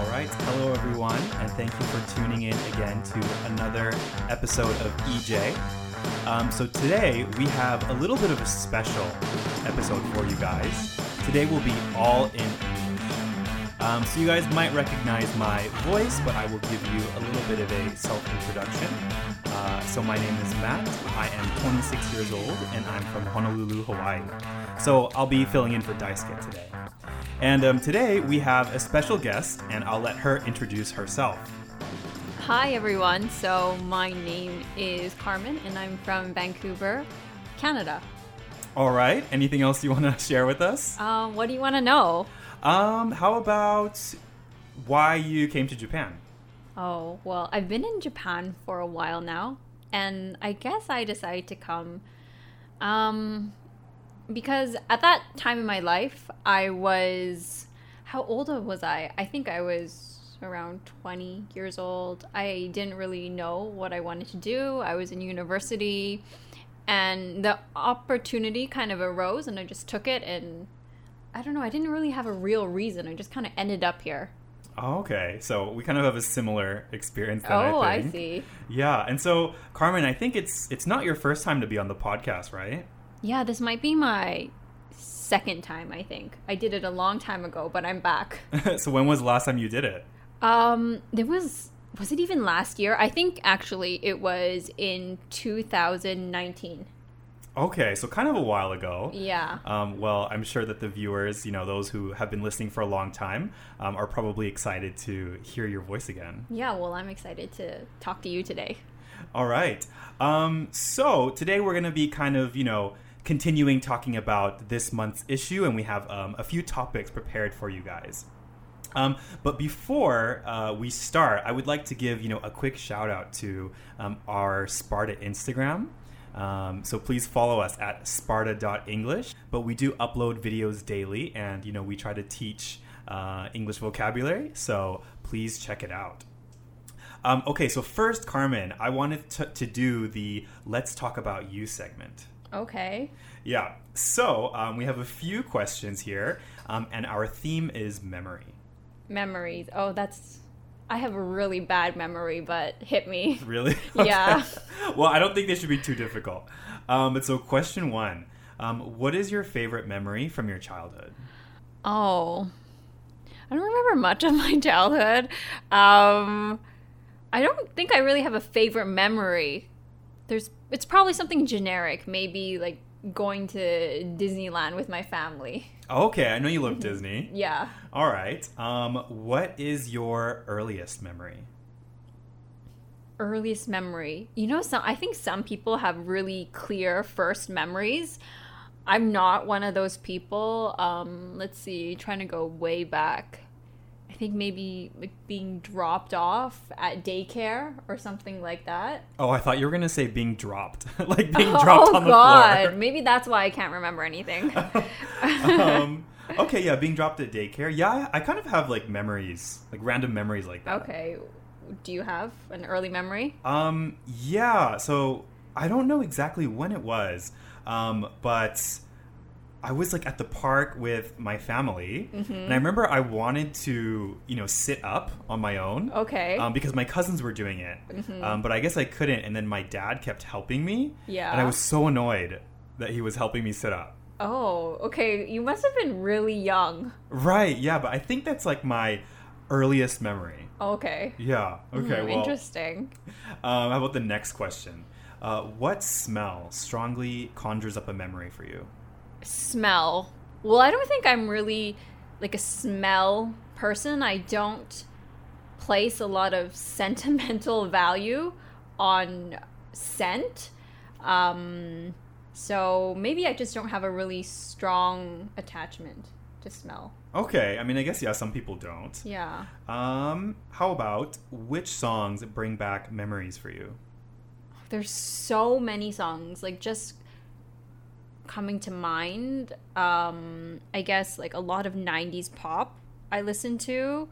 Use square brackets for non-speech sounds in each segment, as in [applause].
All right. Hello, everyone, and thank you for tuning in again to another episode of EJ. Um, so, today we have a little bit of a special episode for you guys. Today will be all in English. Um, so, you guys might recognize my voice, but I will give you a little bit of a self introduction. Uh, so, my name is Matt. I am 26 years old, and I'm from Honolulu, Hawaii. So, I'll be filling in for Daisuke today. And um, today we have a special guest, and I'll let her introduce herself. Hi, everyone. So, my name is Carmen, and I'm from Vancouver, Canada. All right. Anything else you want to [laughs] share with us? Um, what do you want to know? Um, how about why you came to Japan? Oh, well, I've been in Japan for a while now, and I guess I decided to come um, because at that time in my life, I was. How old was I? I think I was around 20 years old. I didn't really know what I wanted to do. I was in university, and the opportunity kind of arose, and I just took it. And I don't know, I didn't really have a real reason. I just kind of ended up here. Oh, okay. So we kind of have a similar experience. Then, oh, I, I see. Yeah, and so Carmen, I think it's it's not your first time to be on the podcast, right? Yeah, this might be my second time, I think. I did it a long time ago, but I'm back. [laughs] so when was the last time you did it? Um, there was was it even last year? I think actually it was in 2019. Okay, so kind of a while ago. Yeah. Um, well, I'm sure that the viewers, you know, those who have been listening for a long time, um, are probably excited to hear your voice again. Yeah, well, I'm excited to talk to you today. All right. Um, so today we're going to be kind of, you know, continuing talking about this month's issue, and we have um, a few topics prepared for you guys. Um, but before uh, we start, I would like to give you know a quick shout out to um, our Sparta Instagram. Um, so please follow us at sparta.english. But we do upload videos daily, and you know we try to teach uh, English vocabulary. So please check it out. Um, okay, so first, Carmen, I wanted to, to do the "Let's Talk About You" segment. Okay. Yeah. So um, we have a few questions here, um, and our theme is memory. Memories. Oh, that's. I have a really bad memory, but hit me. [laughs] Really? [laughs] Yeah. well, I don't think they should be too difficult. Um, but so, question one um, What is your favorite memory from your childhood? Oh. I don't remember much of my [laughs] childhood. Um, I don't think I really have a favorite memory. There's it's probably something generic, maybe like going to Disneyland with my family. Okay, I know you love [laughs] Disney. Yeah. All right. Um, what is your earliest memory? Earliest memory. You know, some I think some people have really clear first memories. I'm not one of those people. Um, let's see, trying to go way back. Think maybe like being dropped off at daycare or something like that. Oh, I thought you were gonna say being dropped, [laughs] like being [laughs] dropped oh on the God, floor. maybe that's why I can't remember anything. [laughs] um, okay, yeah, being dropped at daycare. Yeah, I, I kind of have like memories, like random memories like that. okay, do you have an early memory? Um, yeah. So I don't know exactly when it was, um, but I was like at the park with my family, Mm-hmm. and I remember I wanted to, you know, sit up on my own. Okay. Um, because my cousins were doing it, um, but I guess I couldn't, and then my dad kept helping me. Yeah. And I was so annoyed that he was helping me sit up. oh, okay. You must have been really young. Right. Yeah, but I think that's like my earliest memory. Okay. Yeah. Okay. Hmm, well, Interesting. Um, how about the next question? Uh, what smell strongly conjures up a memory for you? Smell. Well, I don't think I'm really like a smell person. I don't place a lot of [laughs] sentimental value on scent. Um, so maybe I just don't have a really strong attachment to smell. Okay, I mean, I guess yeah, some people don't. Yeah. Um, how about which songs bring back memories for you? There's so many songs like just coming to mind. Um, I guess like a lot of 90s pop I listened to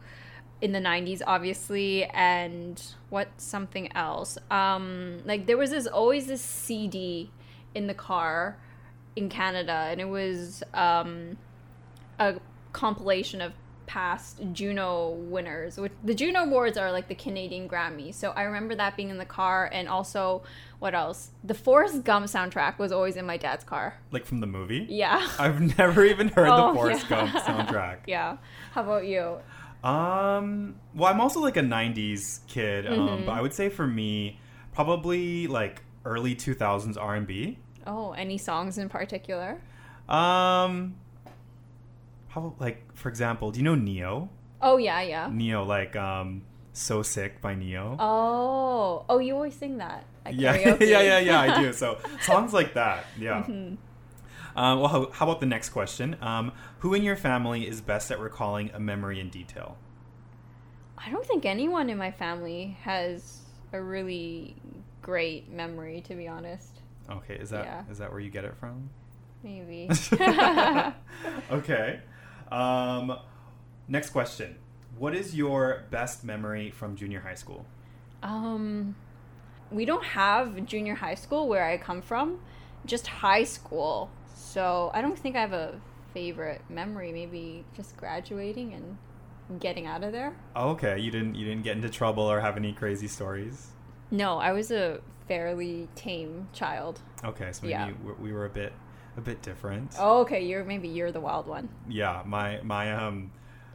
in the 90s obviously and what something else. Um, like there was this always this CD in the car in Canada and it was um, a compilation of past Juno winners. Which the Juno Awards are like the Canadian Grammys. So I remember that being in the car, and also what else? The Forrest Gump soundtrack was always in my dad's car. Like from the movie? Yeah. [laughs] I've never even heard Oh, the Forrest yeah. Gump [laughs] soundtrack. yeah. How about you? Um, well, I'm also like a '90s kid, um, Mm-hmm. but I would say for me, probably like early 2000s R&B. Oh, any songs in particular? Um, how like for example, do you know Ne-Yo? Oh yeah, yeah. Ne-Yo, like um, "So Sick" by Ne-Yo. Oh, oh, you always sing that. At yeah, [laughs] yeah, yeah, yeah. I do. So [laughs] songs like that. Yeah. Mm-hmm. Um, well, how, how about the next question? Um, who in your family is best at recalling a memory in detail? I don't think anyone in my family has a really great memory, to be honest. Okay, is that is Yeah. that where you get it from? Maybe. [laughs] okay. Um, next question. What is your best memory from junior high school? um, we don't have junior high school where I come from, just high school. So I don't think I have a favorite memory. Maybe just graduating and getting out of there. Oh, okay, you didn't you didn't get into trouble or have any crazy stories. No, I was a fairly tame child. Okay, so maybe Yeah. we- we were a bit a bit different. Oh, okay. You're maybe you're the wild one. Yeah, my my um,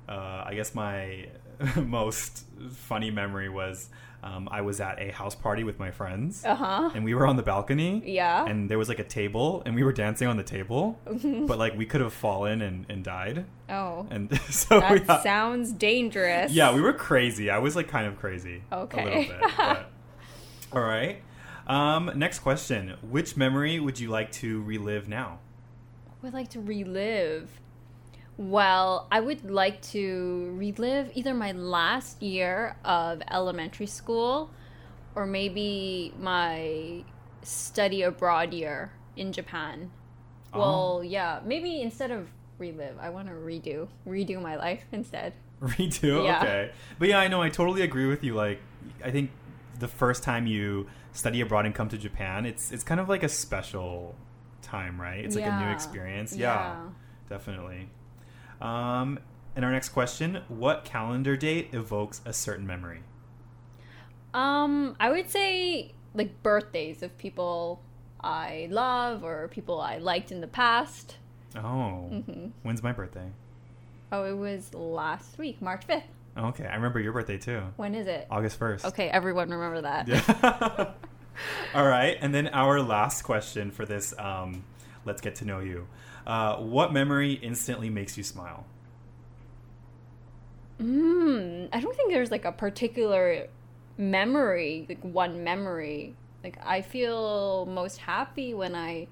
uh, I guess my [laughs] most funny memory was um, I was at a house party with my friends, Uh huh. and we were on the balcony. Yeah. And there was like a table, and we were dancing on the table, [laughs] but like we could have fallen and, and died. oh. And [laughs] so That ha- sounds dangerous. yeah, we were crazy. I was like kind of crazy. A Okay. little bit. But. All right. Um, next question. Which memory would you like to relive now? would like to relive. Well, I would like to relive either my last year of elementary school or maybe my study abroad year in Japan. Oh. Well, yeah, maybe instead of relive, I want to redo redo my life [laughs] instead. Redo? Yeah. Okay. But yeah, I know. I totally agree with you. Like, I think the first time you study abroad and come to Japan, it's it's kind of like a special time, right? It's like a new experience. Yeah, definitely. Um, and our next question: What calendar date evokes a certain memory? Um, I would say like birthdays of people I love or people I liked in the past. Oh, Mhm. when's my birthday? Oh, it was last week, March 5th. Okay, I remember your birthday too. When is it? August first. Okay, everyone remember that. Yeah. [laughs] [laughs] All right, and then our last question for this um, let's get to know you. Uh, what memory instantly makes you smile? Mm, I don't think there's like a particular memory, like one memory. Like I feel most happy when I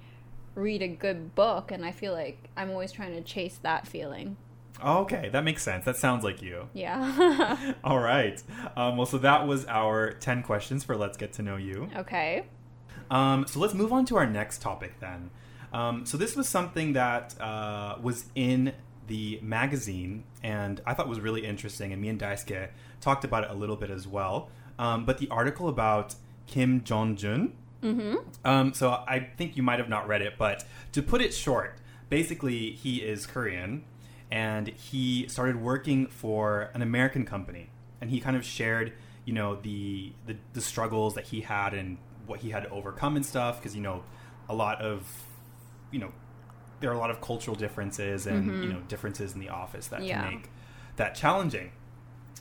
read a good book and I feel like I'm always trying to chase that feeling. Okay, that makes sense. That sounds like you. Yeah. [laughs] All right. Um, well, so that was our 10 questions for Let's Get to Know You. okay. Um, so let's move on to our next topic then. Um, so this was something that uh, was in the magazine and I thought was really interesting, and me and Daisuke talked about it a little bit as well. Um, but the article about Kim Jong Jun. Mhm. Um, so I think you might have not read it, but to put it short, basically he is Korean, and he started working for an American company, and he kind of shared, you know, the the, the struggles that he had and what he had to overcome and stuff, because you know, a lot of, you know, there are a lot of cultural differences and you know differences in the office that Yeah. can make that challenging.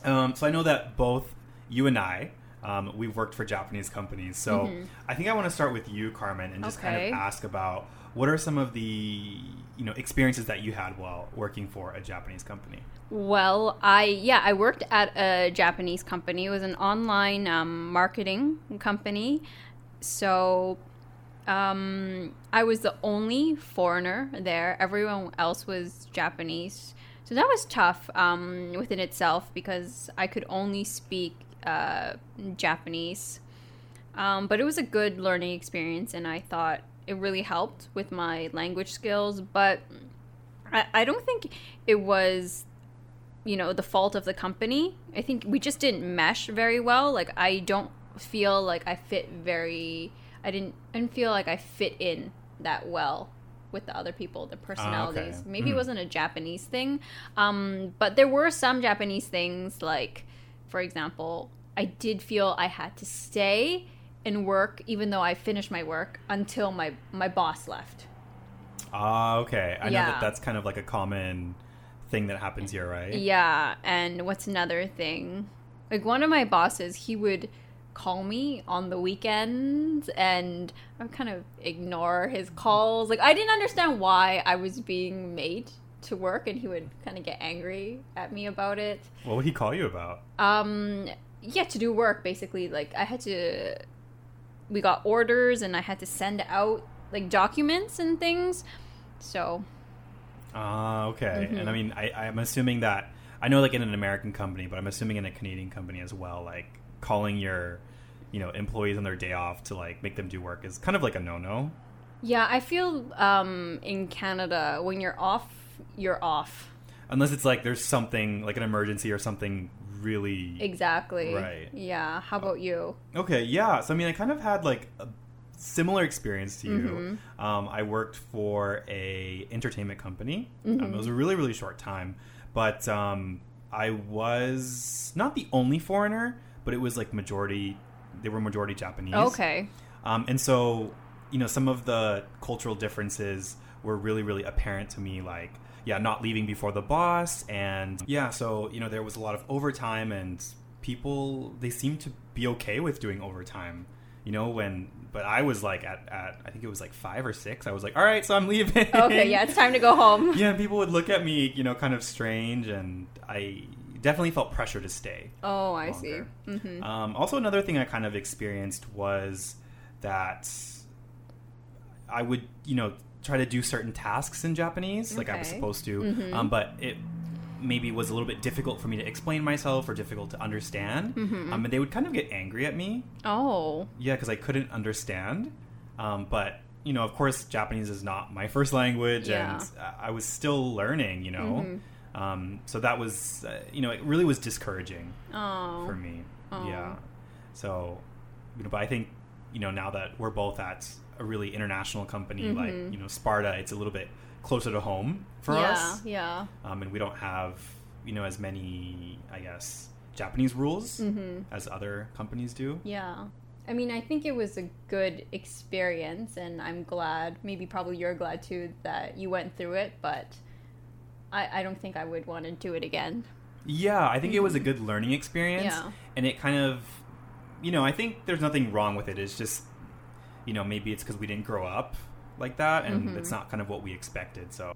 Um, so I know that both you and I, um, we've worked for Japanese companies. So I think I want to start with you, Carmen, and just kind of ask about what are some of the you know experiences that you had while working for a Japanese company. Well, I yeah, I worked at a Japanese company. It was an online um, marketing company. So um, I was the only foreigner there. Everyone else was Japanese. So that was tough um, within itself because I could only speak uh, Japanese. Um, but it was a good learning experience, and I thought it really helped with my language skills. But I, I don't think it was you know the fault of the company i think we just didn't mesh very well like i don't feel like i fit very i didn't i didn't feel like i fit in that well with the other people, the personalities. okay. Maybe it Mm. wasn't a Japanese thing, um, but there were some Japanese things like, for example, I did feel I had to stay and work even though I finished my work until my my boss left. Ah, okay. I know that that's kind of like a common thing that happens here, right? Yeah, and what's another thing? Like one of my bosses, he would call me on the weekends and I would kind of ignore his calls. Like I didn't understand why I was being made to work and he would kind of get angry at me about it. What would he call you about? Um yeah, to do work basically. Like I had to we got orders and I had to send out like documents and things. So, Ah, okay. Mm-hmm. And I mean, I, I'm assuming that I know, like in an American company, but I'm assuming in a Canadian company as well, like calling your, you know, employees on their day off to like make them do work is kind of like a no-no. yeah, I feel um in Canada when you're off, you're off. Unless it's like there's something like an emergency or something really. Exactly. Right. Yeah. How about you? Okay, yeah. So I mean, I kind of had like a similar experience to you. Mm-hmm. Um, I worked for a entertainment company. Mm-hmm. Um, it was a really really short time, but um, I was not the only foreigner, but it was like majority. They were majority Japanese. Okay. Um, and so, you know, some of the cultural differences were really, really apparent to me. Like, yeah, not leaving before the boss, and yeah, so you know, there was a lot of overtime, and people they seemed to be okay with doing overtime. You know, when but I was like at, at I think it was like five or six. I was like, all right, so I'm leaving. Okay. Yeah, it's time to go home. [laughs] yeah, people would look at me, you know, kind of strange, and I definitely felt pressure to stay. Oh, I see. Mm-hmm. Um, also, another thing I kind of experienced was that I would, you know, try to do certain tasks in Japanese, like I was supposed to, Mhm. um, but it maybe was a little bit difficult for me to explain myself or difficult to understand. Mhm. Um, and they would kind of get angry at me, Oh. yeah, because I couldn't understand. Um, but you know, of course, Japanese is not my first language, Yeah. and I was still learning. You know, Mhm. um, so that was, uh, you know, it really was discouraging Oh. for me. Oh. Yeah. So, you know, but I think you know now that we're both at a really international company like Mhm. you know Sparta, it's a little bit closer to home for yeah, us, Yeah. um, and we don't have you know as many, I guess, Japanese rules Mm-hmm. as other companies do. Yeah. I mean, I think it was a good experience, and I'm glad, maybe probably you're glad too, that you went through it, but I, I don't think I would want to do it again. Yeah, I think it was a good learning experience, Yeah. and it kind of, you know, I think there's nothing wrong with it. It's just, you know, maybe it's because we didn't grow up like that, and Mhm. it's not kind of what we expected. So,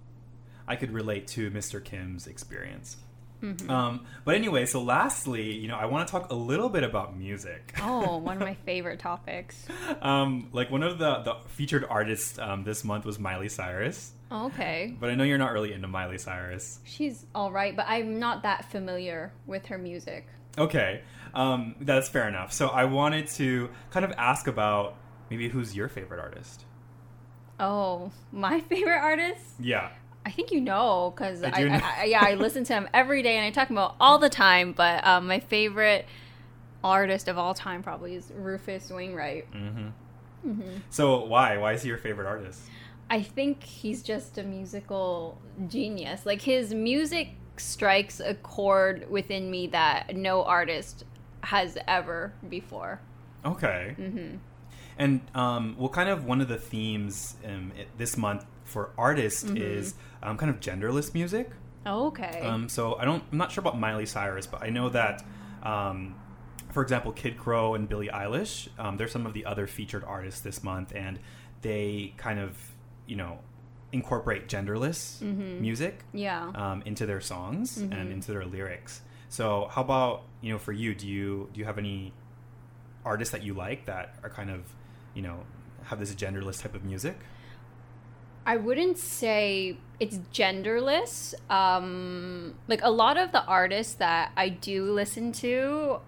I could relate to Mr. Kim's experience. Mhm. Um, but anyway, so lastly, you know, I want to talk a little bit about music. Oh, [laughs] one of my favorite topics. um, like one of the the featured artists um, this month was Miley Cyrus, Okay. but I know you're not really into Miley Cyrus. She's all right, but I'm not that familiar with her music. Okay, um, that's fair enough. So I wanted to kind of ask about maybe who's your favorite artist. Oh, my [laughs] favorite artist? Yeah. I think you know because I I, I. I, yeah I listen to him every day and I talk about all the time. But um, my favorite artist of all time probably is Rufus Wainwright. Mm-hmm. hmm So why? Why is he your favorite artist? I think he's just a musical genius. Like his music strikes a chord within me that no artist has ever before. Okay. hmm And um, well, kind of one of the themes um, it, this month for artists Mhm. is um, kind of genderless music. Okay. Um, so I don't, I'm not sure about Miley Cyrus, but I know that, um, for example, Kid Crow and Billie Eilish, um, they're some of the other featured artists this month, and they kind of, you know, incorporate genderless Mhm. music yeah. um, into their songs and Mhm. into their lyrics. So how about you know for you? Do you do you have any artists that you like that are kind of, you know, have this genderless type of music? I wouldn't say it's genderless. Um, like a lot of the artists that I do listen to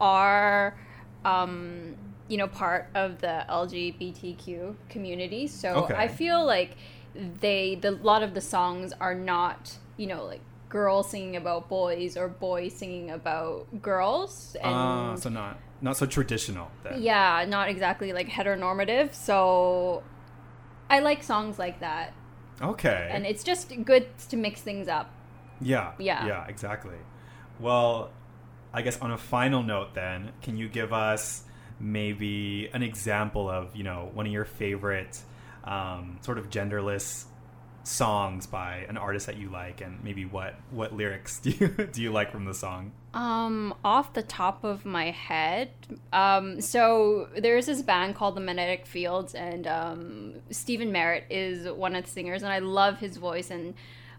are, um, you know, part of the LGBTQ community. So Okay. I feel like they, the lot of the songs are not, you know, like girls singing about boys or boys singing about girls. And Uh, so not not so traditional. Then. yeah, not exactly like heteronormative. So I like songs like that. Okay. And it's just good to mix things up. Yeah. Yeah. Yeah, exactly. Well, I guess on a final note then, can you give us maybe an example of, you know, one of your favorite um, sort of genderless songs by an artist that you like and maybe what what lyrics [laughs] do you do you like from the song? Um, off the top of my head, um, so there's this band called the Magnetic Fields, and um, Stephin Merritt is one of the singers, and I love his voice. And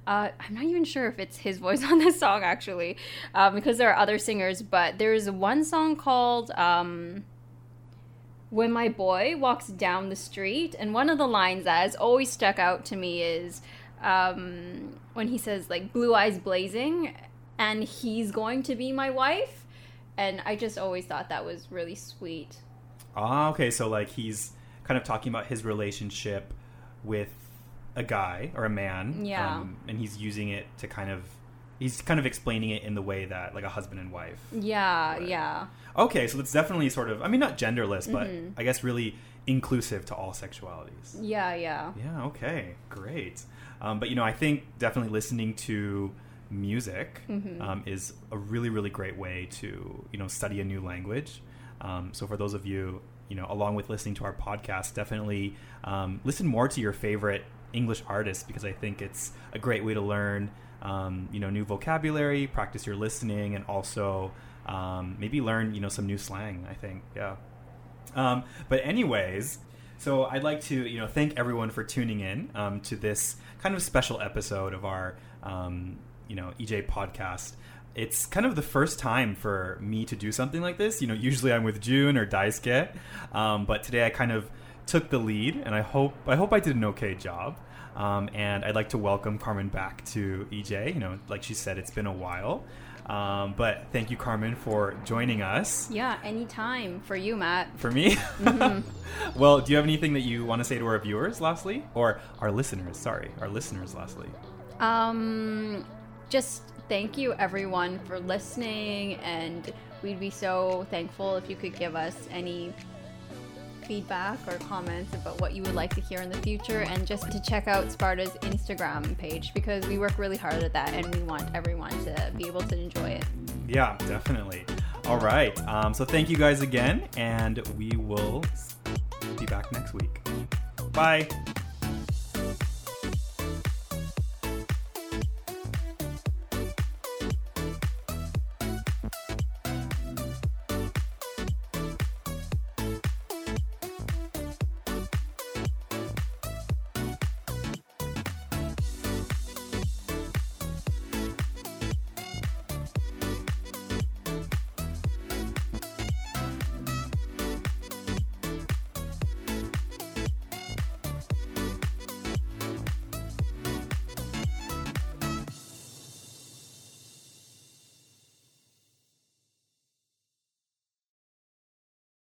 uh, I'm not even sure if it's his [laughs] voice on this song actually, um, because there are other singers. But there's one song called um, "When My Boy Walks Down the Street," and one of the lines that has always stuck out to me is um, when he says like "blue eyes blazing." and he's going to be my wife. And I just always thought that was really sweet. Ah, okay. So like he's kind of talking about his relationship with a guy or a man. Yeah. Um, and he's using it to kind of he's kind of explaining it in the way that like a husband and wife. Yeah, Right. yeah. Okay, so it's definitely sort of I mean not genderless, but Mhm. I guess really inclusive to all sexualities. Yeah, yeah. Yeah, okay. Great. Um, but you know, I think definitely listening to music Mhm. um, is a really, really great way to you know study a new language. Um, so for those of you, you know, along with listening to our podcast, definitely um, listen more to your favorite English artists because I think it's a great way to learn um, you know new vocabulary, practice your listening, and also um, maybe learn you know some new slang. I think, yeah. Um, but anyways, so I'd like to you know thank everyone for tuning in um, to this kind of special episode of our um, you know EJ podcast. It's kind of the first time for me to do something like this. You know, usually I'm with June or Daisuke, um, but today I kind of took the lead, and I hope I hope I did an okay job. Um, and I'd like to welcome Carmen back to EJ. You know, like she said, it's been a while. Um, but thank you, Carmen, for joining us. Yeah, anytime for you, Matt. For me? [laughs] well, do you have anything that you want to say to our viewers, lastly? Or our listeners, sorry, our listeners, lastly. Um, just thank you everyone for listening, and we'd be so thankful if you could give us any feedback or comments about what you would like to hear in the future and just to check out Sparta's Instagram page because we work really hard at that and we want everyone to be able to enjoy it. Yeah, definitely. All right. Um, so thank you guys again, and we will be back next week. Bye.